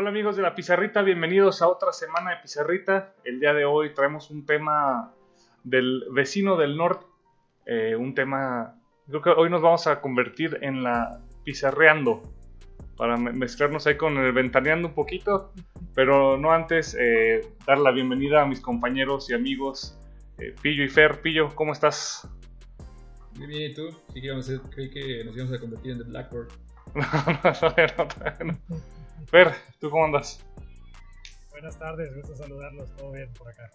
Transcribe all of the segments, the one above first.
Hola amigos de la Pizarrita, bienvenidos a otra semana de Pizarrita. El día de hoy traemos un tema del vecino del norte, eh, un tema, creo que hoy nos vamos a convertir en la pizarreando, para mezclarnos ahí con el ventaneando un poquito, pero no antes eh, dar la bienvenida a mis compañeros y amigos eh, Pillo y Fer. Pillo, ¿cómo estás? Muy bien, ¿y tú? Sí, que a, creí que nos íbamos a convertir en The Blackboard. No, no, no, Fer, ¿tú cómo andas? Buenas tardes, gusto saludarlos, todo bien por acá.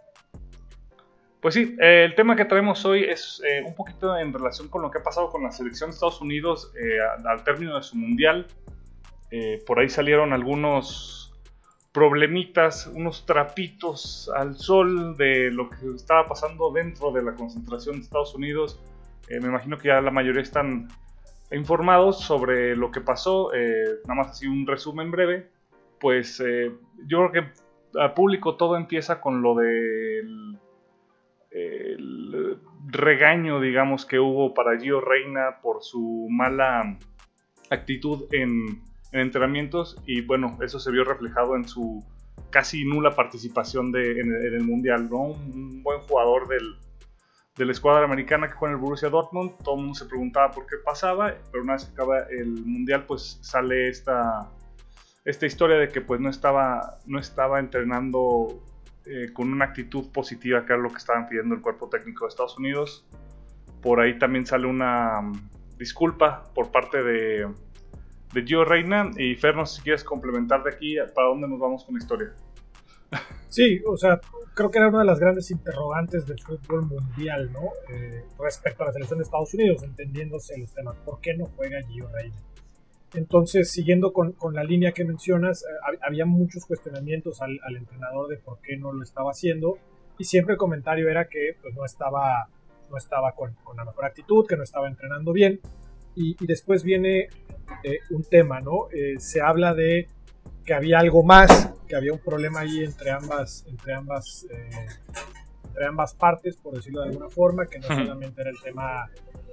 Pues sí, eh, el tema que traemos hoy es eh, un poquito en relación con lo que ha pasado con la selección de Estados Unidos eh, al término de su mundial. por ahí salieron algunos problemitas, unos trapitos al sol de lo que estaba pasando dentro de la concentración de Estados Unidos. me imagino que ya la mayoría están informados sobre lo que pasó, nada más así un resumen breve. Pues yo creo que al público todo empieza con lo del el regaño, digamos, que hubo para Gio Reina por su mala actitud en, entrenamientos y bueno, eso se vio reflejado en su casi nula participación de, en, el, Mundial, ¿no? Un buen jugador del, de la escuadra americana que juega en el Borussia Dortmund, todo el mundo se preguntaba por qué pasaba, pero una vez que acaba el Mundial pues sale esta, esta historia de que pues no estaba, no estaba entrenando eh, con una actitud positiva, que era lo que estaban pidiendo el cuerpo técnico de Estados Unidos. Por ahí también sale una mm, disculpa por parte de, de Gio Reina. Y Fer, no sé si quieres complementar de aquí, ¿para dónde nos vamos con la historia? Sí, o sea, creo que era una de las grandes interrogantes del fútbol mundial, ¿no? Eh, respecto a la selección de Estados Unidos, entendiéndose los temas. ¿Por qué no juega Gio Reina? Entonces, siguiendo con, la línea que mencionas, eh, había muchos cuestionamientos al, entrenador de por qué no lo estaba haciendo y siempre el comentario era que pues, no estaba, no estaba con, la mejor actitud, que no estaba entrenando bien. Y, después viene eh, un tema, ¿no? Eh, se habla de que había algo más, que había un problema ahí entre ambas, entre ambas, entre ambas partes, por decirlo de alguna forma, que no solamente era el tema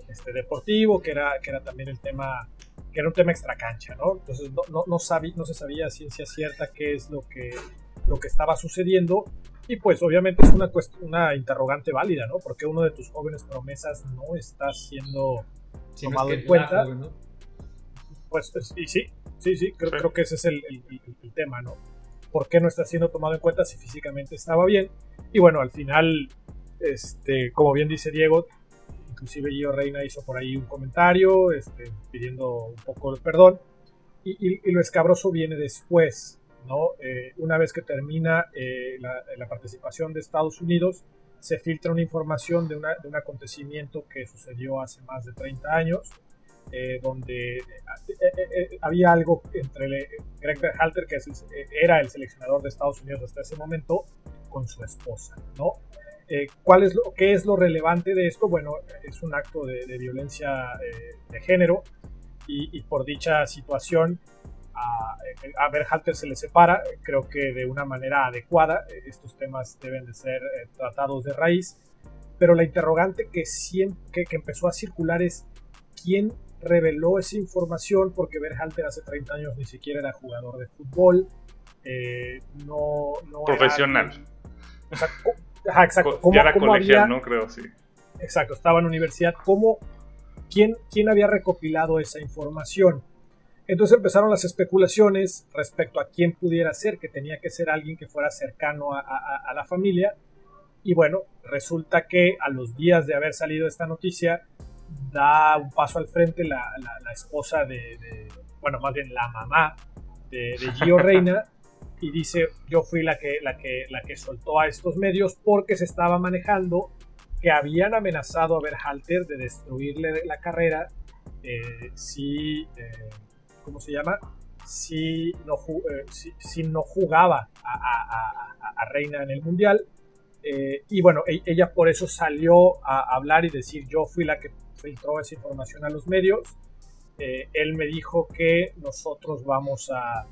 este, deportivo, que era, que era también el tema que era un tema extracancha, ¿no? Entonces no, no, no, no se sabía a ciencia cierta qué es lo que, lo que estaba sucediendo y pues obviamente es una, una interrogante válida, ¿no? Porque uno de tus jóvenes promesas no está siendo tomado en cuenta. Pues, pues sí, sí, sí, sí, creo, creo que ese es el, el, tema, ¿no? ¿Por qué no está siendo tomado en cuenta si físicamente estaba bien? Y bueno, al final, este, como bien dice Diego, inclusive Gio Reina hizo por ahí un comentario este, pidiendo un poco de perdón. Y, lo escabroso viene después, ¿no? Eh, una vez que termina eh, la, participación de Estados Unidos, se filtra una información de, un acontecimiento que sucedió hace más de 30 años, eh, donde había algo entre Greg Berhalter, que era el seleccionador de Estados Unidos hasta ese momento, con su esposa, ¿no? Eh, ¿cuál es lo, ¿Qué es lo relevante de esto? Bueno, es un acto de, violencia eh, de género y, por dicha situación a, a Berhalter se le separa, creo que de una manera adecuada, estos temas deben de ser eh, tratados de raíz, pero la interrogante que, que, que, empezó a circular es quién reveló esa información, porque Berhalter hace 30 años ni siquiera era jugador de fútbol, no, no profesional. o sea, Ajá, exacto. ¿Cómo, ya era colegial, ¿no? Creo, sí. Exacto, estaba en universidad. ¿Cómo, quién, quién había recopilado esa información? Entonces empezaron las especulaciones respecto a quién pudiera ser, que tenía que ser alguien que fuera cercano a, a, la familia. Y bueno, resulta que a los días de haber salido esta noticia, da un paso al frente la, la, esposa de, de, bueno, más bien la mamá de, de Gio Reina, y dice yo fui la que, la, que, la que soltó a estos medios porque se estaba manejando que habían amenazado a Berhalter de destruirle la carrera eh, si, eh, ¿cómo se llama? Si no, eh, si, no jugaba a, Reina en el Mundial. y bueno, e, ella por eso salió a hablar y decir yo fui la que filtró esa información a los medios. él me dijo que nosotros vamos a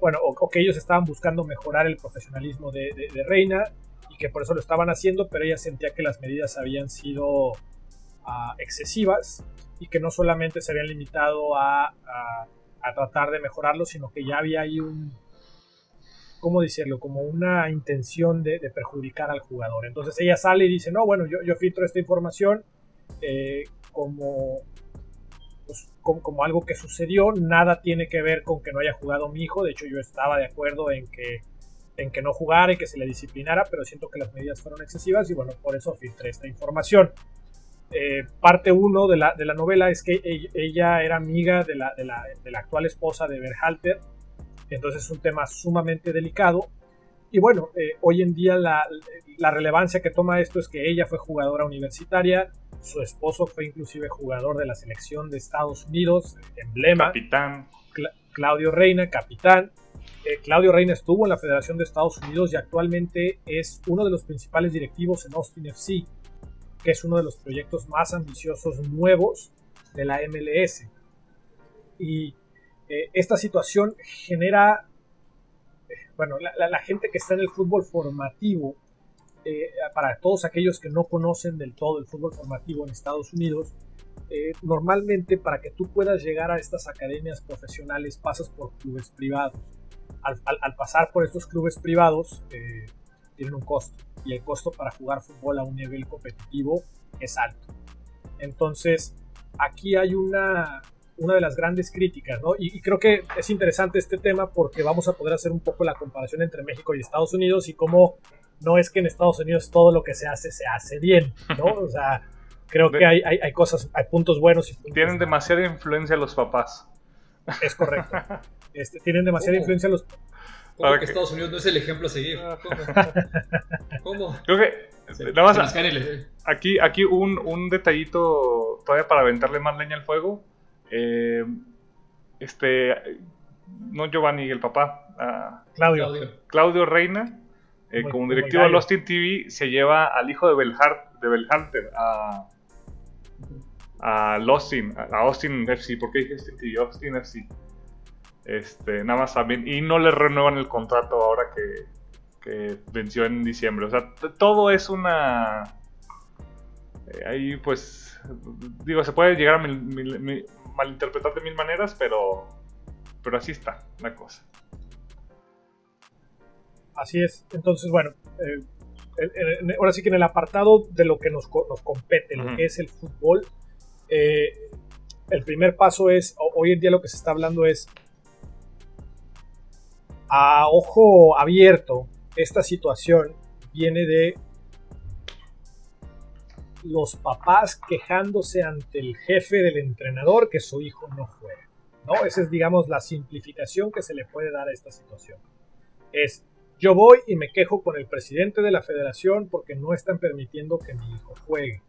bueno, o, que ellos estaban buscando mejorar el profesionalismo de, Reina y que por eso lo estaban haciendo, pero ella sentía que las medidas habían sido ah, excesivas y que no solamente se habían limitado a, tratar de mejorarlo, sino que ya había ahí un, ¿cómo decirlo? Como una intención de, perjudicar al jugador. Entonces ella sale y dice, no, bueno, yo, yo filtro esta información eh, como, pues, como, algo que sucedió, nada tiene que ver con que no haya jugado mi hijo, de hecho yo estaba de acuerdo en que, en que no jugara y que se le disciplinara, pero siento que las medidas fueron excesivas y bueno, por eso filtré esta información. Eh, parte 1 de la, de la, novela es que ella, era amiga de la, de la, de la actual esposa de Berhalter, entonces es un tema sumamente delicado. Y bueno, eh, hoy en día la, la, relevancia que toma esto es que ella fue jugadora universitaria, su esposo fue inclusive jugador de la selección de Estados Unidos, emblema. Capitán. Claudio Reina, capitán. Eh, Claudio Reina estuvo en la Federación de Estados Unidos y actualmente es uno de los principales directivos en Austin FC, que es uno de los proyectos más ambiciosos nuevos de la MLS. Y eh, esta situación genera, bueno, la, gente que está en el fútbol formativo, eh, para todos aquellos que no conocen del todo el fútbol formativo en Estados Unidos, normalmente para que tú puedas llegar a estas academias profesionales pasas por clubes privados. Al, pasar por estos clubes privados tienen un costo y el costo para jugar fútbol a un nivel competitivo es alto. Entonces, aquí hay una, una de las grandes críticas, ¿no? Y, creo que es interesante este tema porque vamos a poder hacer un poco la comparación entre México y Estados Unidos y cómo no es que en Estados Unidos todo lo que se hace se hace bien, ¿no? O sea, creo que hay, hay, cosas, hay puntos buenos y Tienen demasiada influencia los papás. Es correcto. Este, tienen demasiada influencia los ¿Cómo que, Estados Unidos no es el ejemplo a seguir? ¿Cómo? Creo que nada más aquí, aquí un, un detallito todavía para aventarle más leña al fuego eh, este, no Giovanni, el papá, Claudio. Claudio Reina, eh, como directivo de Austin TV, se lleva al hijo de Belhart, de Belhunter a, a Austin, a Austin FC, ¿por qué dije Austin TV? Austin FC. Este, nada más también, y no le renuevan el contrato ahora que, que venció en diciembre. O sea, todo es una. Eh, ahí pues. Digo, se puede llegar a mil, malinterpretar de mil maneras, pero, pero así está la cosa. Así es. Entonces, bueno, eh, ahora sí que en el apartado de lo que nos, nos compete, lo que es el fútbol, eh, el primer paso es, hoy en día lo que se está hablando es, a ojo abierto, esta situación viene de los papás quejándose ante el jefe del entrenador que su hijo no juega. ¿no? Esa es, digamos, la simplificación que se le puede dar a esta situación. Es, yo voy y me quejo con el presidente de la federación porque no están permitiendo que mi hijo juegue.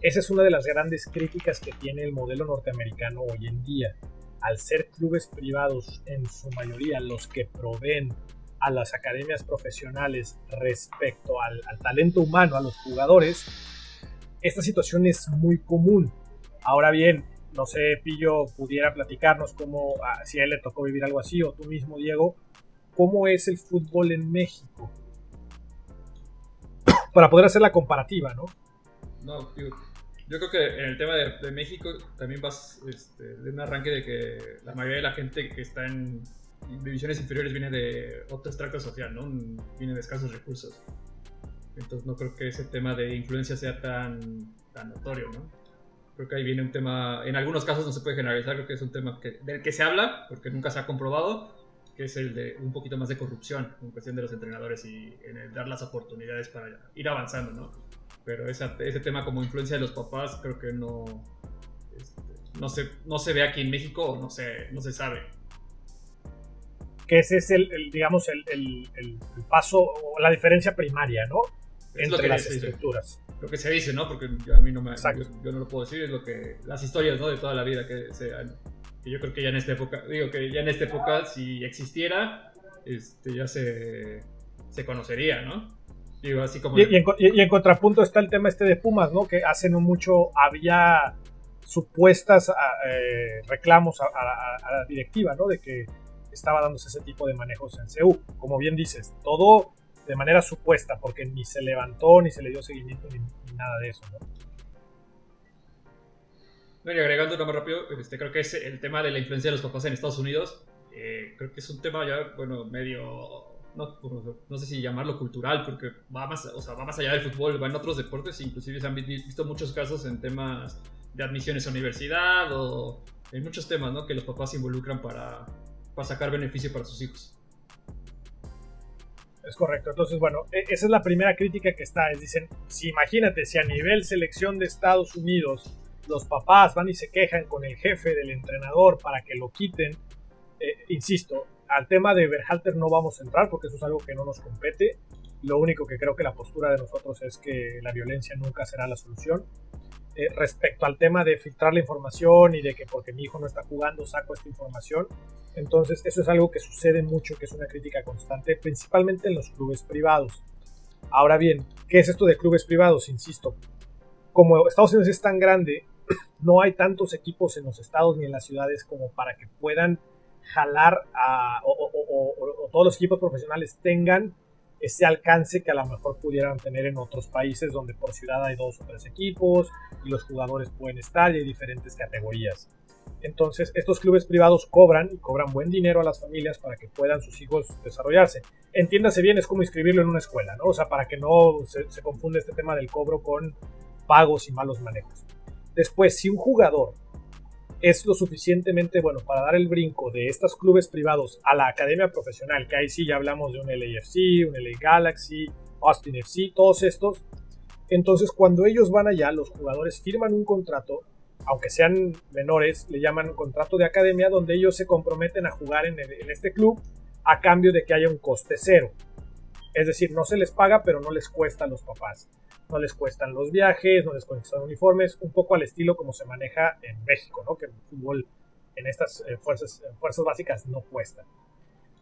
Esa es una de las grandes críticas que tiene el modelo norteamericano hoy en día. Al ser clubes privados en su mayoría los que proveen a las academias profesionales respecto al, al talento humano, a los jugadores, esta situación es muy común. Ahora bien, no sé, Pillo pudiera platicarnos cómo, ah, si a él le tocó vivir algo así, o tú mismo, Diego, cómo es el fútbol en México. Para poder hacer la comparativa, ¿no? No, yo, creo que en el tema de, México también vas este, de un arranque de que la mayoría de la gente que está en divisiones inferiores viene de otro extracto social, ¿no? Viene de escasos recursos. Entonces no creo que ese tema de influencia sea tan, tan notorio, ¿no? Creo que ahí viene un tema, en algunos casos no se puede generalizar, creo que es un tema que, del que se habla, porque nunca se ha comprobado, que es el de un poquito más de corrupción en cuestión de los entrenadores y en el dar las oportunidades para ir avanzando, ¿no? Pero esa, ese tema como influencia de los papás creo que no, este, no, se, no se ve aquí en México o no se, no se sabe que ese es el, digamos, el, el, el, paso o la diferencia primaria, ¿no? Entre las estructuras. Lo que se dice, ¿no? Porque a mí no me, yo, no lo puedo decir, es lo que las historias, ¿no? De toda la vida que se que yo creo que ya en esta época, digo que ya en esta época si existiera, este, ya se, se conocería, ¿no? Digo, así como... Y, en, contrapunto está el tema este de Pumas, ¿no? Que hace no mucho había supuestas ah, eh, reclamos a, a, la directiva, ¿no? De que estaba dándose ese tipo de manejos en CEU. Como bien dices, todo de manera supuesta, porque ni se levantó, ni se le dio seguimiento, ni, nada de eso. ¿no? y agregando más rápido, este, creo que es el tema de la influencia de los papás en Estados Unidos. Eh, creo que es un tema ya, bueno, medio no, sé si llamarlo cultural, porque va más, o sea, va más allá del fútbol, va en otros deportes, inclusive se han visto muchos casos en temas de admisiones a universidad o en muchos temas, ¿no? Que los papás se involucran para, para sacar beneficio para sus hijos. Es correcto. Entonces, bueno, e, esa es la primera crítica que está. Es, dicen, si imagínate, si a nivel selección de Estados Unidos los papás van y se quejan con el jefe del entrenador para que lo quiten, eh, insisto, al tema de Berhalter no vamos a entrar porque eso es algo que no nos compete. Lo único que creo que la postura de nosotros es que la violencia nunca será la solución. Eh, respecto al tema de filtrar la información y de que porque mi hijo no está jugando saco esta información, entonces eso es algo que sucede mucho, que es una crítica constante, principalmente en los clubes privados. Ahora bien, ¿qué es esto de clubes privados? Insisto, como Estados Unidos es tan grande, no hay tantos equipos en los estados ni en las ciudades como para que puedan jalar a, o, todos los equipos profesionales tengan ese alcance que a lo mejor pudieran tener en otros países donde por ciudad hay dos o tres equipos y los jugadores pueden estar y hay diferentes categorías. Entonces, estos clubes privados cobran y cobran buen dinero a las familias para que puedan sus hijos desarrollarse. Entiéndase bien, es como inscribirlo en una escuela, ¿no? O sea, para que no se, se confunde este tema del cobro con pagos y malos manejos. Después, si un jugador es lo suficientemente bueno para dar el brinco de estos clubes privados a la academia profesional, que ahí sí ya hablamos de un LAFC, un LA Galaxy, Austin FC, todos estos. Entonces cuando ellos van allá, los jugadores firman un contrato, aunque sean menores, le llaman contrato de academia, donde ellos se comprometen a jugar en este club a cambio de que haya un coste cero. Es decir, no se les paga, pero no les cuesta a los papás no les cuestan los viajes, no les cuestan uniformes, un poco al estilo como se maneja en México, ¿no? que el fútbol en estas eh, fuerzas, eh, fuerzas básicas no cuesta.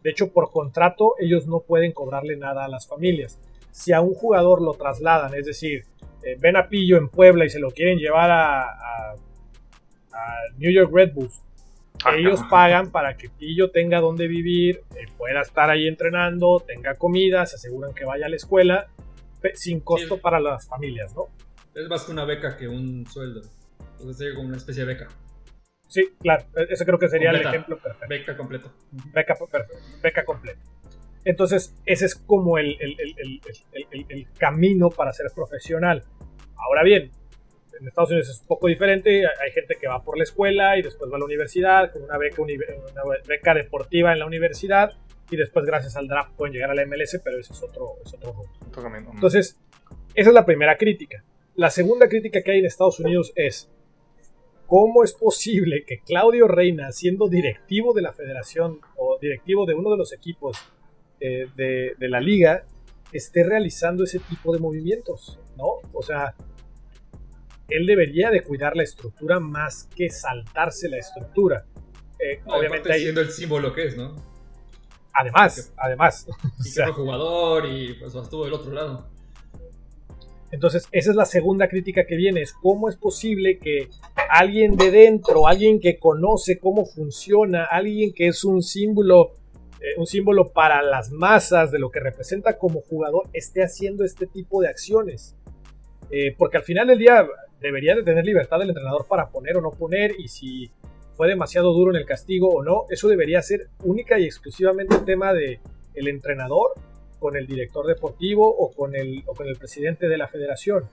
De hecho, por contrato ellos no pueden cobrarle nada a las familias. Si a un jugador lo trasladan, es decir, eh, ven a Pillo en Puebla y se lo quieren llevar a, New York Red Bulls, ellos pagan para que Pillo tenga donde vivir, pueda estar ahí entrenando, tenga comida, se aseguran que vaya a la escuela sin costo para las familias, ¿no? Es más que una beca que un sueldo. Entonces sería como una especie de beca. Sí, claro. E-, ese creo que sería el ejemplo perfecto. Beca completa. Beca, beca completa. Entonces, ese es como el, el, el, camino para ser profesional. Ahora bien, en Estados Unidos es un poco diferente. Hay gente que va por la escuela y después va a la universidad con una beca, una beca deportiva en la universidad y después gracias al draft pueden llegar a la MLS, pero ese es otro, es otro Entonces, esa es la primera crítica. La segunda crítica que hay en Estados Unidos es, ¿cómo es posible que Claudio Reina, siendo directivo de la federación o directivo de uno de los equipos eh, de, de la liga, esté realizando ese tipo de movimientos? ¿No? O sea, él debería de cuidar la estructura más que saltarse la estructura. Eh, obviamente siendo el símbolo que es, ¿no? Además, además. Y o jugador y pues estuvo del otro lado. Entonces, esa es la segunda crítica que viene, es cómo es posible que alguien de dentro, alguien que conoce cómo funciona, alguien que es un símbolo, eh, un símbolo para las masas de lo que representa como jugador, esté haciendo este tipo de acciones. Eh, porque al final del día debería de tener libertad el entrenador para poner o no poner y si fue demasiado duro en el castigo o no, eso debería ser única y exclusivamente tema de el entrenador con el director deportivo o con el, o con el presidente de la federación.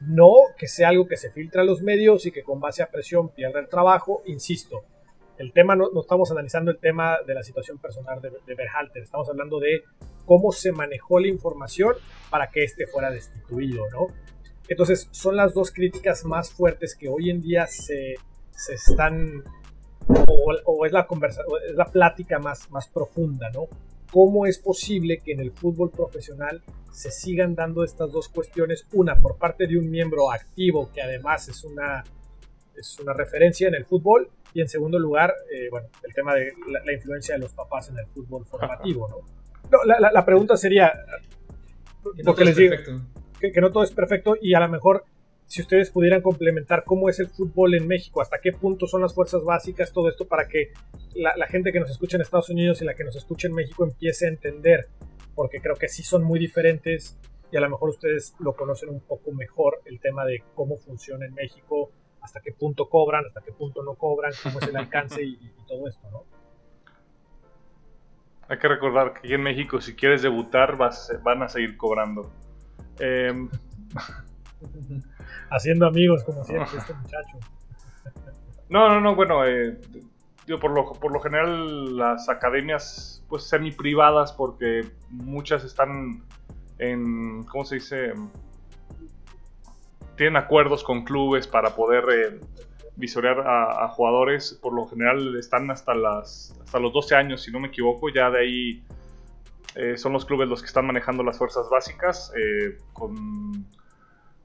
No que sea algo que se filtra a los medios y que con base a presión pierda el trabajo, insisto. El tema no, estamos analizando el tema de la situación personal de, de Berhalter, estamos hablando de cómo se manejó la información para que éste fuera destituido, ¿no? Entonces, son las dos críticas más fuertes que hoy en día se, se están, o, es, la conversa, es la plática más, más profunda, ¿no? ¿Cómo es posible que en el fútbol profesional se sigan dando estas dos cuestiones? Una, por parte de un miembro activo, que además es una, es una referencia en el fútbol, y en segundo lugar, eh, bueno, el tema de la, influencia de los papás en el fútbol formativo, ¿no? no la, la, pregunta sería, porque les digo que, no todo es perfecto y a lo mejor si ustedes pudieran complementar cómo es el fútbol en México, hasta qué punto son las fuerzas básicas, todo esto para que la, gente que nos escucha en Estados Unidos y la que nos escucha en México empiece a entender, porque creo que sí son muy diferentes y a lo mejor ustedes lo conocen un poco mejor, el tema de cómo funciona en México, hasta qué punto cobran, hasta qué punto no cobran, cómo es el alcance y, todo esto, ¿no? Hay que recordar que aquí en México, si quieres debutar, vas, van a seguir cobrando. Em, Haciendo amigos, como siempre, este muchacho. No, no, no, bueno, eh, por, lo, por lo general las academias, pues semi privadas, porque muchas están en, ¿cómo se dice? Tienen acuerdos con clubes para poder eh, visorear a, jugadores. Por lo general están hasta, las, hasta los 12 años, si no me equivoco. Ya de ahí eh, son los clubes los que están manejando las fuerzas básicas eh, con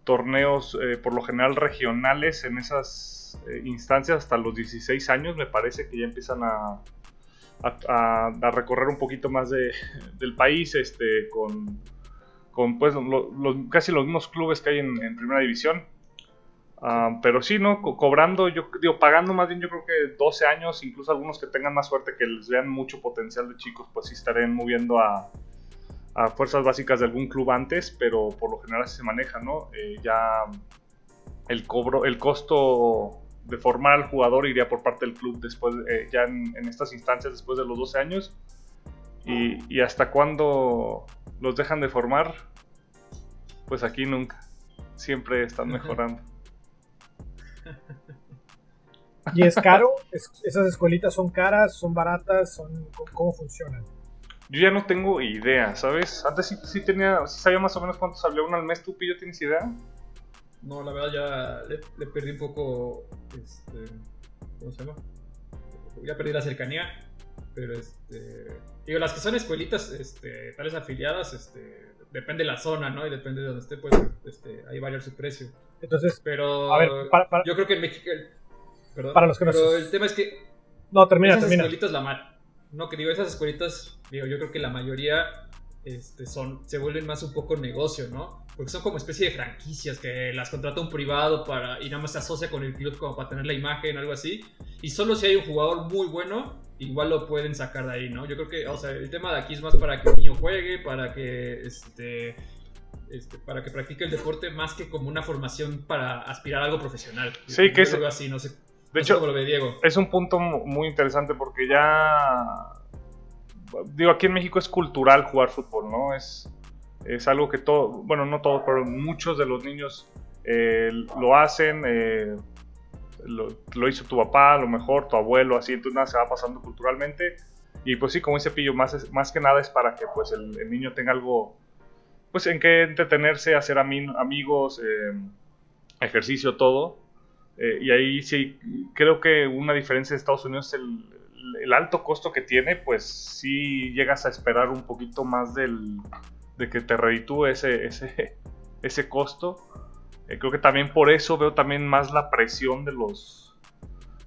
torneos por lo general regionales en esas instancias hasta los 16 años me parece que ya empiezan a, a, recorrer un poquito más de, del país este, con con pues casi los mismos clubes que hay en, primera división. Ah, pero sí, ¿no? cobrando, yo digo, pagando más bien, yo creo que 12 años, incluso algunos que tengan más suerte, que les vean mucho potencial de chicos, pues sí estarían moviendo a, a fuerzas básicas de algún club antes, pero por lo general así se maneja, ¿no? Eh, ya el cobro, el costo de formar al jugador iría por parte del club después, eh, ya en, en, estas instancias después de los 12 años. Y, y hasta cuándo los dejan de formar, pues aquí nunca. Siempre están mejorando. ¿Y es caro? ¿Esas escuelitas son caras? ¿Son baratas? Son, ¿Cómo funcionan? Yo ya no tengo idea, ¿sabes? Antes sí, tenía, sí sabía más o menos cuánto salía uno al mes. ¿Tú, Pillo, tienes idea? No, la verdad ya le, perdí un poco, este, ¿cómo se llama? Ya perdí la cercanía, pero este, Digo, las que son escuelitas, este, tales afiliadas, este, depende de la zona, ¿no? Y depende de donde esté, pues, este, ahí varía su precio. Entonces, pero a ver, yo creo que en México, perdón, para los que pero el tema es que no termina, esas termina. escuelitas la mal, no que digo esas escuelitas, digo, yo creo que la mayoría, este, son, se vuelven más un poco negocio, ¿no? Porque son como especie de franquicias que las contrata un privado para y nada más se asocia con el club como para tener la imagen, algo así. Y solo si hay un jugador muy bueno igual lo pueden sacar de ahí, ¿no? Yo creo que, o sea, el tema de aquí es más para que el niño juegue, para que, este, este para que practique el deporte, más que como una formación para aspirar a algo profesional. Sí, que es... así, no sé. De hecho, lo ve Diego. es un punto muy interesante porque ya, digo, aquí en México es cultural jugar fútbol, ¿no? Es, es algo que todo, bueno, no todos, pero muchos de los niños eh, lo hacen. Eh, lo, hizo tu papá, a lo mejor tu abuelo, así, entonces nada se va pasando culturalmente. Y pues sí, como dice Pillo, más, más que nada es para que pues el, niño tenga algo, pues en que entretenerse, hacer amigos, em, ejercicio, todo. Eh, y ahí sí, creo que una diferencia de Estados Unidos es el, el, alto costo que tiene, pues sí llegas a esperar un poquito más del, de que te reditúe ese, ese, ese costo. Eh, creo que también por eso veo también más la presión de los,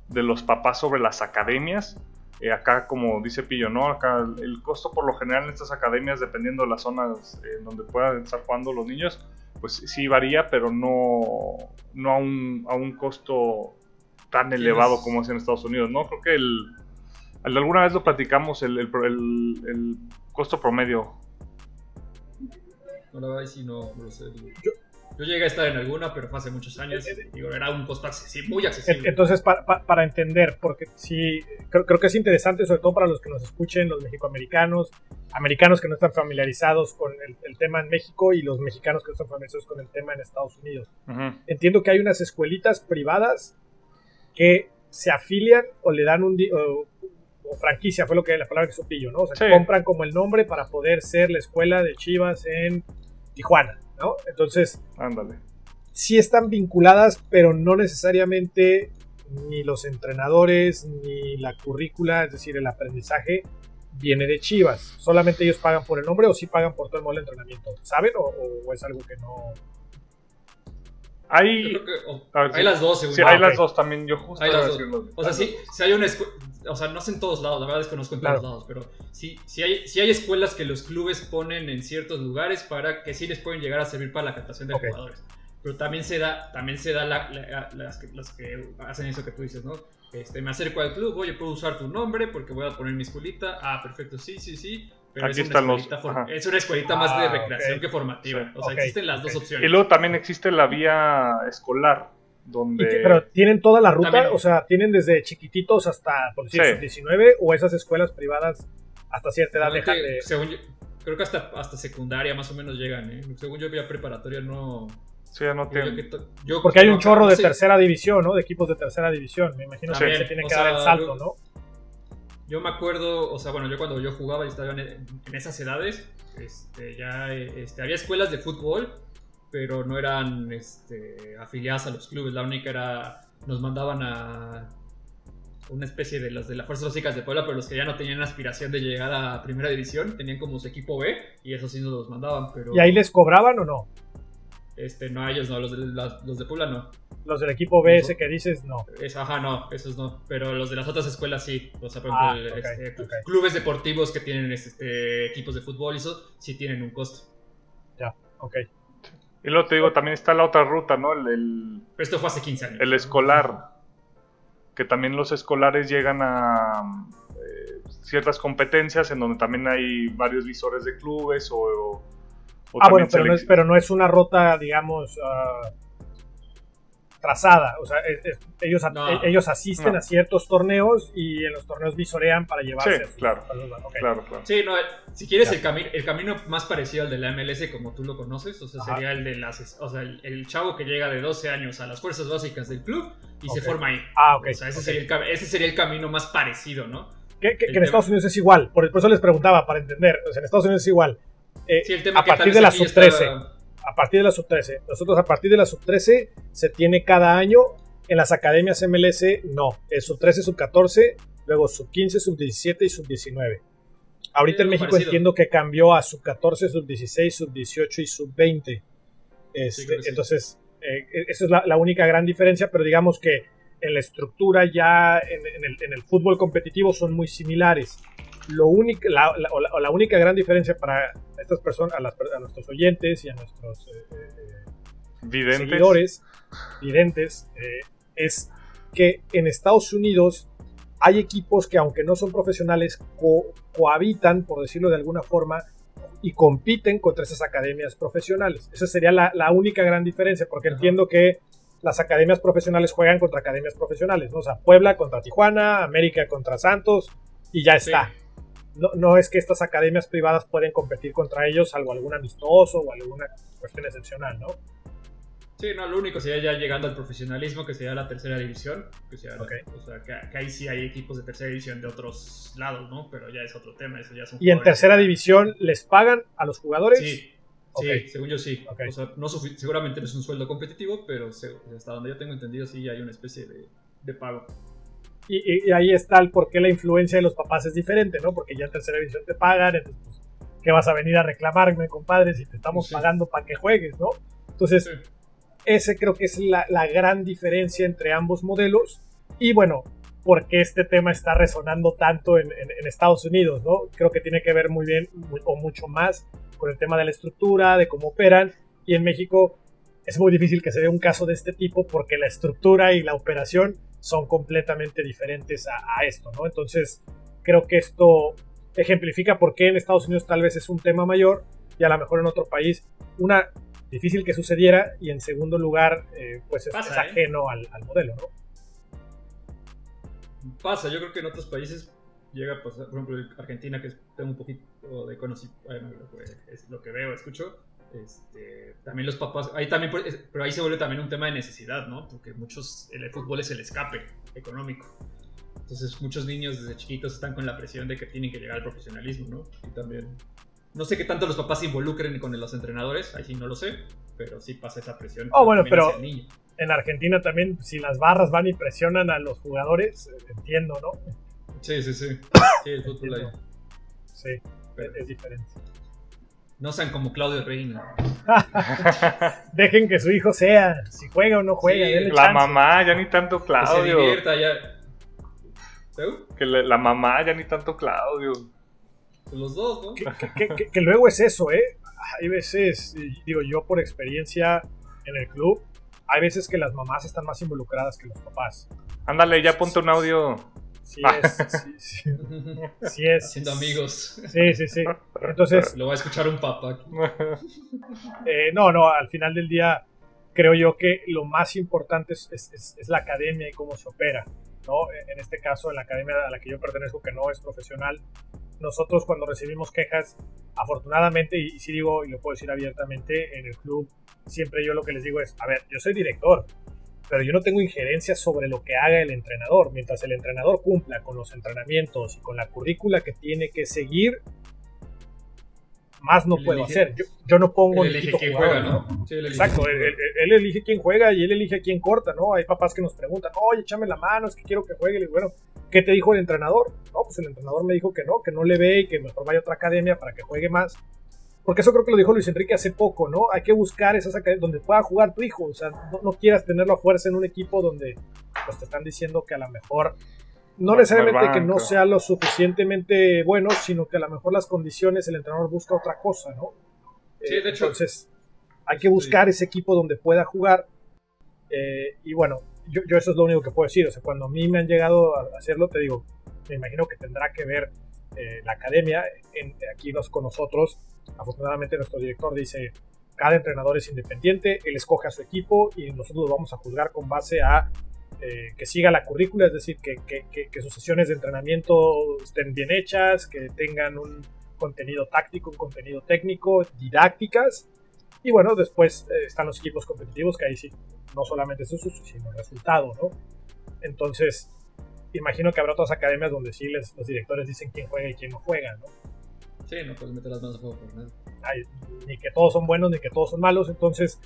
de los papás sobre las academias. Eh, acá, como dice Pillo, ¿no? Acá el costo por lo general en estas academias, dependiendo de las zonas en donde puedan estar jugando los niños, pues sí varía, pero no, no a, un, a un costo tan elevado como es en Estados Unidos, ¿no? Creo que el, alguna vez lo platicamos, el, el, el, costo promedio. No, la verdad, si no, no sé. Yo llegué a estar en alguna, pero fue hace muchos años. Digo, era un costo accesible, muy accesible. Entonces, para, entender, porque sí, creo, creo, que es interesante, sobre todo para los que nos escuchen, los mexicoamericanos, americanos que no están familiarizados con el, tema en México y los mexicanos que no están familiarizados con el tema en Estados Unidos. Entiendo que hay unas escuelitas privadas que se afilian o le dan un... O, o franquicia, fue lo que la palabra que supillo, ¿no? O sea, compran como el nombre para poder ser la escuela de Chivas en Tijuana. ¿No? Entonces, ándale. Sí están vinculadas, pero no necesariamente ni los entrenadores ni la currícula, es decir, el aprendizaje viene de Chivas. Solamente ellos pagan por el nombre o sí pagan por todo el modo de entrenamiento. ¿Saben? ¿O, es algo que no.? Hay, hay las dos, según Sí, hay las dos también. Yo justo. O sea, sí, si hay una o sea, no sé en todos lados, la verdad desconozco en todos lados, pero sí, sí, hay, sí hay escuelas que los clubes ponen en ciertos lugares para que sí les pueden llegar a servir para la captación de jugadores. Pero también se da, también se da las, que, que hacen eso que tú dices, ¿no? Este, me acerco al club, oye, puedo usar tu nombre porque voy a poner mi escuelita. Ah, perfecto, sí, sí, sí. Pero Aquí es, una escuelita es una escuelita más de ah, recreación que formativa. O sea, existen las dos opciones. Y luego también existe la vía escolar pero tienen toda la ruta, o sea, tienen desde chiquititos hasta, por decir, 19 o esas escuelas privadas hasta cierta edad dejan de... según yo- creo que hasta, hasta secundaria más o menos llegan, ¿eh? Según yo, ya preparatoria no. Sí, ya no yo yo- Porque hay un chorro de tercera división, ¿no? De equipos de tercera división. Me imagino que se tiene que dar el salto, yo- ¿no? Yo me acuerdo, o sea, bueno, yo cuando yo jugaba y estaba en, en esas edades, este, ya este, había escuelas de fútbol, pero no eran este, afiliadas a los clubes. La única era, nos mandaban a una especie de las de las Fuerzas Básicas de Puebla, pero los que ya no tenían aspiración de llegar a Primera División, tenían como su equipo B y eso sí nos los mandaban, pero ¿Y ahí les cobraban o no? este, no a ellos no, los de, las- los de Puebla no. Los del equipo B, ese que dices, no. Es, ajá, no, esos no. Pero los de las otras escuelas sí. O sea, por Ah, ejemplo, este, ok. clubes deportivos que tienen este, equipos de fútbol y eso sí tienen un costo. Ok. Y luego te digo, también está la otra ruta, ¿no? El, el, Pero esto fue hace 15 años. el escolar. Que también los escolares llegan a eh, ciertas competencias en donde también hay varios visores de clubes o. o- o Ah, bueno, pero no, es, pero no es una ruta, digamos, ah, trazada. O sea, es- es- ellos, No. e- ellos asisten No. a ciertos torneos y en los torneos visorean para llevarse. Sí, a sus- claro. a los- ok. Claro, claro. Sí, no, si quieres el, camino el camino más parecido al de la MLS como tú lo conoces, o sea, Ajá. sería el de las, o sea, el, el chavo que llega de 12 años a las fuerzas básicas del club y se forma ahí. Ah, ok. O sea, ese, ok. sería el, ese sería el camino más parecido, ¿no? Que, que- el que en tema- Estados Unidos es igual. Por, por eso les preguntaba, para entender. O sea, en Estados Unidos es igual. Eh, Sí, el tema a que tal partir vez de la aquí ya sub-13. A partir de la sub-13. Nosotros a partir de la sub-13 se tiene cada año. En las academias MLS no. Es sub-13, sub-14, luego sub-15, sub-17 y sub-19. Ahorita en México parecido. entiendo que cambió a sub-14, sub-16, sub-18 y sub-20. Este, sí. Entonces, eh, esa es la, la única gran diferencia, pero digamos que en la estructura ya en, en el, en el fútbol competitivo son muy similares. Lo único, la, la- o la- o la única gran diferencia para estas personas, a, las a nuestros oyentes y a nuestros eh, eh, Videntes. seguidores, videntes, eh, es que en Estados Unidos hay equipos que aunque no son profesionales, co- cohabitan, por decirlo de alguna forma, y compiten contra esas academias profesionales. Esa sería la, la única gran diferencia, porque Ajá. entiendo que las academias profesionales juegan contra academias profesionales, ¿no? O sea, Puebla contra Tijuana, América contra Santos, y ya Sí. No, no es que estas academias privadas pueden competir contra ellos, salvo algún amistoso o alguna cuestión excepcional, ¿no? Sí, no, lo único sería ya llegando al profesionalismo, que sería la tercera división. Que sería la- Ok. o sea, que, que ahí sí hay equipos de tercera división de otros lados, ¿no? Pero ya es otro tema, eso ya son Y en tercera división les pagan a los jugadores. Sí, sí, según yo sí. O sea, no seguramente no es un sueldo competitivo, pero hasta donde yo tengo entendido sí hay una especie de, de pago. Y, y- ahí está el por qué la influencia de los papás es diferente, ¿no? Porque ya en tercera división te pagan, entonces, pues, ¿qué vas a venir a reclamarme, compadre, si te estamos Sí. pagando para que juegues, ¿no? Entonces, Sí. ese creo que es la, la gran diferencia entre ambos modelos. Y bueno, por qué este tema está resonando tanto en, en- en Estados Unidos, ¿no? Creo que tiene que ver muy bien muy- o mucho más con el tema de la estructura, de cómo operan. Y en México es muy difícil que se dé un caso de este tipo porque la estructura y la operación son completamente diferentes a, a esto, ¿no? Entonces, creo que esto ejemplifica por qué en Estados Unidos tal vez es un tema mayor y a lo mejor en otro país una difícil que sucediera y en segundo lugar eh, pues es, Pasa, es ¿eh? ajeno al, al modelo, ¿no? Pasa, yo creo que en otros países llega a pasar, por ejemplo, Argentina, que tengo un poquito de conocimiento, bueno, es lo que veo, escucho. Este, también los papás, ahí también, por- es- pero ahí se vuelve también un tema de necesidad, ¿no? Porque muchos, el fútbol es el escape económico. Entonces muchos niños desde chiquitos están con la presión de que tienen que llegar al profesionalismo, ¿no? Y también, no sé qué tanto los papás se involucren con los entrenadores, ahí sí no lo sé, pero sí pasa esa presión. Oh, bueno, pero-. En Argentina también, si las barras van y presionan a los jugadores, eh, entiendo, ¿no? Sí, sí, sí. Sí, el fútbol ahí. Sí, Pero es diferente. No sean como Claudio Reina. Dejen que su hijo sea, si juega o no juega. Sí, La chance. mamá, ya ni tanto Que se Claudio. divierta ya. ¿Tú? Que la mamá, ya ni tanto Claudio. Los dos, ¿no? que, que- que- que luego es eso, ¿eh? Hay veces, digo yo por experiencia en el club, hay veces que las mamás están más involucradas que los papás. Ándale, ya ponte un audio. Sí es, sí, sí, sí es. Haciendo amigos. Sí, sí, sí. Entonces, Lo va a escuchar un papá. eh, no, no, al final del día creo yo que lo más importante es, es- es- es la academia y cómo se opera. ¿no? En este caso, en la academia a la que yo pertenezco, que no es profesional, nosotros cuando recibimos quejas, afortunadamente, y, si digo, y lo puedo decir abiertamente, en el club, siempre yo lo que les digo es, a ver, yo soy director, pero yo no tengo injerencia sobre lo que haga el entrenador. Mientras el entrenador cumpla con los entrenamientos y con la currícula que tiene que seguir, más no puedo hacer. Yo, no pongo él elige quién juega, ¿no? Exacto, él, elige quién juega y él elige quién corta, ¿no? Hay papás que nos preguntan, oye, échame la mano, es que quiero que juegue. Y bueno, ¿qué te dijo el entrenador? No, pues el entrenador me dijo que no, que no le ve y que mejor vaya a otra academia para que juegue más. Porque eso creo que lo dijo Luis Enrique hace poco, ¿no? Hay que buscar esas academias donde pueda jugar tu hijo. O sea, no, quieras tenerlo a fuerza en un equipo donde pues, te están diciendo que a lo mejor no necesariamente que no sea lo suficientemente bueno, sino que a lo mejor las condiciones el entrenador busca otra cosa, ¿no? Sí, de hecho. Entonces, hay que buscar ese equipo donde pueda jugar. Eh, y bueno, yo, eso es lo único que puedo decir. O sea, cuando a mí me han llegado a hacerlo, te digo, me imagino que tendrá que ver eh, la academia aquí nos, con nosotros. Afortunadamente, nuestro director dice: cada entrenador es independiente, él escoge a su equipo y nosotros vamos a juzgar con base a eh, que siga la currícula, es decir, que, sus sesiones de entrenamiento estén bien hechas, que tengan un contenido táctico, un contenido técnico, didácticas. Y bueno, después eh, están los equipos competitivos, que ahí sí, no solamente es eso, sino el resultado, ¿no? Entonces, imagino que habrá otras academias donde sí les, los directores dicen quién juega y quién no juega, ¿no? Sí, no puedes meter las manos a juego por nada. ni que todos son buenos, ni que todos son malos, entonces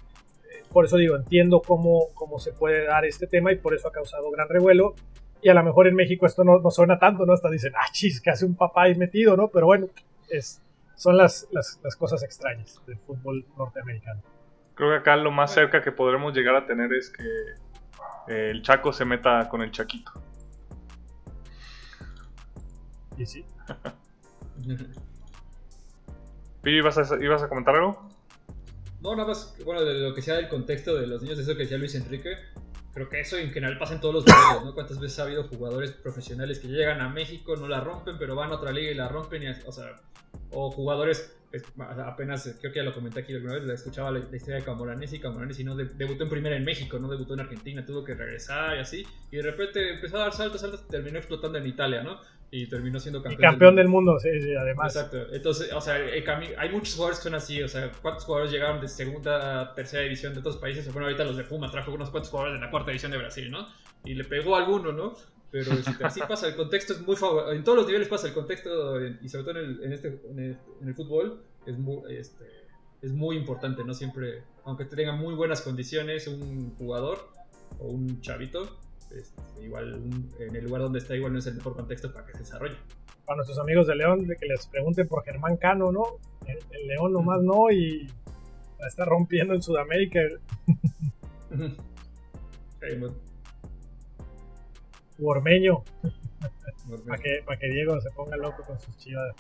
por eso digo, entiendo cómo, cómo se puede dar este tema y por eso ha causado gran revuelo. Y a lo mejor en México esto no, no suena tanto, ¿no? Hasta dicen, ah, chis, que hace un papá ahí metido, ¿no? Pero bueno, es, son las, las, las cosas extrañas del fútbol norteamericano. Creo que acá lo más cerca que podremos llegar a tener es que eh, el Chaco se meta con el Chaquito. Y sí. ¿ibas a, ¿ibas a comentar algo? No, nada más, bueno, de lo que sea del contexto de los niños, eso que decía Luis Enrique, creo que eso en general pasa en todos los niveles, ¿no? ¿Cuántas veces ha habido jugadores profesionales que llegan a México, no la rompen, pero van a otra liga y la rompen? Y, o sea, o jugadores, apenas, creo que ya lo comenté aquí alguna vez, escuchaba la, historia de Camoranesi, Camoranesi no debutó en primera en México, no debutó en Argentina, tuvo que regresar y así, y de repente empezó a dar saltos, saltos, terminó explotando en Italia, ¿no? Y terminó siendo campeón. Y campeón del, mundo, sí, sí, además. Exacto. Entonces, o sea, hay muchos jugadores que son así. O sea, ¿cuántos jugadores llegaron de segunda a tercera división de otros países? Bueno, ahorita los de Pumas trajo unos cuantos jugadores de la cuarta división de Brasil, ¿no? Y le pegó a alguno, ¿no? Pero este, así pasa, el contexto es muy favorable. En todos los niveles pasa el contexto, y sobre todo en el, en este, en el, fútbol, es muy, este, es muy importante, ¿no? Siempre, aunque tenga muy buenas condiciones un jugador o un chavito, este, igual en el lugar donde está igual no es el mejor contexto para que se desarrolle. Para nuestros amigos de León, de que les pregunten por Germán Cano, ¿no? El, León nomás no y la está rompiendo en Sudamérica. Ormeño. para que, que Diego se ponga loco con sus chivas.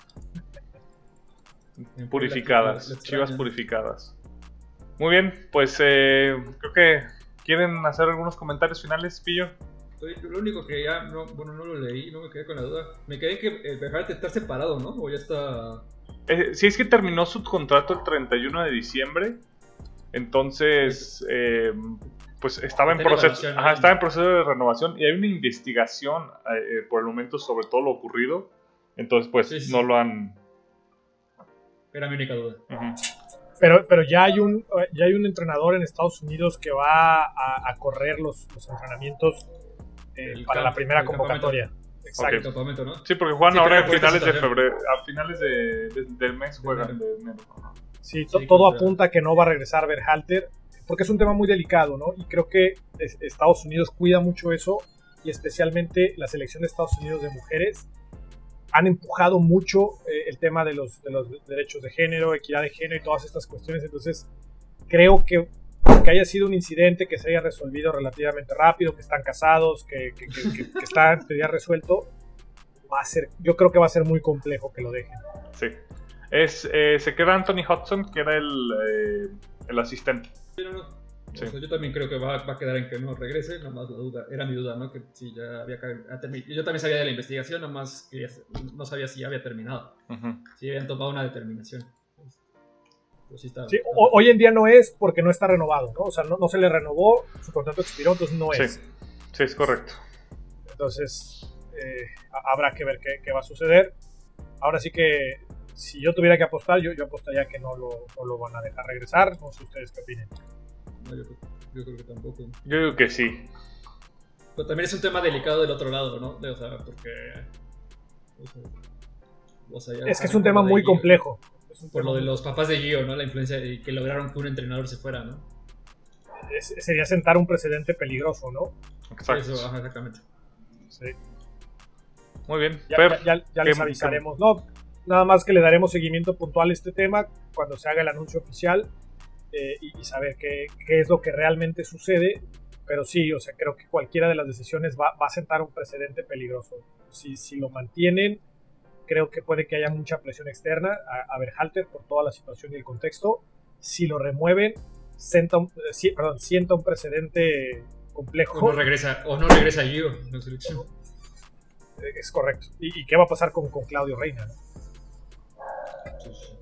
Purificadas, chivas purificadas. Muy bien, pues eh, creo que ¿Quieren hacer algunos comentarios finales, Pillo? Lo único que ya, no, bueno, no lo leí, no me quedé con la duda. Me quedé que el eh, está separado, ¿no? O ya está... Eh, sí, es que terminó su contrato el 31 de diciembre. Entonces, eh, pues estaba en, proceso, ajá, estaba en proceso de renovación y hay una investigación eh, por el momento sobre todo lo ocurrido. Entonces, pues no lo han... Era mi única duda. Pero, pero ya, hay un, ya hay un entrenador en Estados Unidos que va a, correr los, los entrenamientos eh, para la primera convocatoria. Exacto. Sí, porque juegan ahora a finales de febrero, a finales de, del mes juegan de enero. Sí, todo apunta a que no va a regresar Berhalter, porque es un tema muy delicado, ¿no? Y creo que Estados Unidos cuida mucho eso, y especialmente la selección de Estados Unidos de mujeres han empujado mucho eh, el tema de los, de los derechos de género, equidad de género y todas estas cuestiones. Entonces, creo que que haya sido un incidente que se haya resolvido relativamente rápido, que están casados, que, que, que, que está ya resuelto, va a ser, yo creo que va a ser muy complejo que lo dejen. Sí. Es, eh, se queda Anthony Hudson, que era el, eh, el asistente. Sí, yo también creo que va, a quedar en que no regrese, nada más la duda, era mi duda, ¿no? Que si ya había Yo también sabía de la investigación, nada más que no sabía si ya había terminado, si habían tomado una determinación. Pues hoy en día no es porque no está renovado, ¿no? O sea, no, se le renovó, su contrato expiró, entonces no es. Sí, es correcto. Entonces, eh, habrá que ver qué, va a suceder. Ahora sí que, si yo tuviera que apostar, yo, yo apostaría que no lo, no lo van a dejar regresar. No sé ustedes qué opinen. Yo, creo que tampoco. Yo digo que sí. Pero también es un tema delicado del otro lado, ¿no? o sea, porque. es que es un tema muy complejo. por lo de los papás de Gio, ¿no? La influencia y que lograron que un entrenador se fuera, ¿no? sería sentar un precedente peligroso, ¿no? Exacto. exactamente. Sí. Muy bien. Ya, les avisaremos. No, nada más que le daremos seguimiento puntual a este tema cuando se haga el anuncio oficial eh, y, saber qué, es lo que realmente sucede. Pero sí, o sea, creo que cualquiera de las decisiones va, a sentar un precedente peligroso. Si, si lo mantienen, creo que puede que haya mucha presión externa a, a Berhalter por toda la situación y el contexto. Si lo remueven, sienta un, eh, perdón, sienta un precedente complejo. O no regresa, o no regresa Gio Es correcto. ¿Y, qué va a pasar con, con Claudio Reina?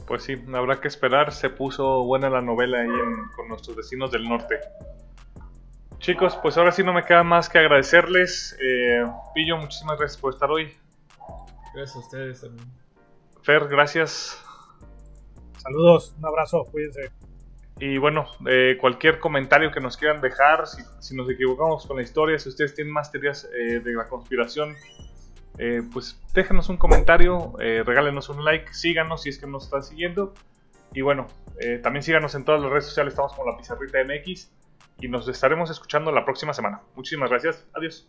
Pues sí, habrá que esperar. Se puso buena la novela ahí con nuestros vecinos del norte. Chicos, pues ahora sí no me queda más que agradecerles. Eh, Pillo, muchísimas gracias por estar hoy. Gracias a ustedes también. Fer, gracias. Saludos, un abrazo, cuídense. Y bueno, eh, cualquier comentario que nos quieran dejar, si, nos equivocamos con la historia, si ustedes tienen más teorías eh, de la conspiración, eh, pues déjenos un comentario, regálenos un like, síganos si es que nos están siguiendo. Y bueno, también síganos en todas las redes sociales, estamos con la Pizarrita MX y nos estaremos escuchando la próxima semana. Muchísimas gracias, adiós.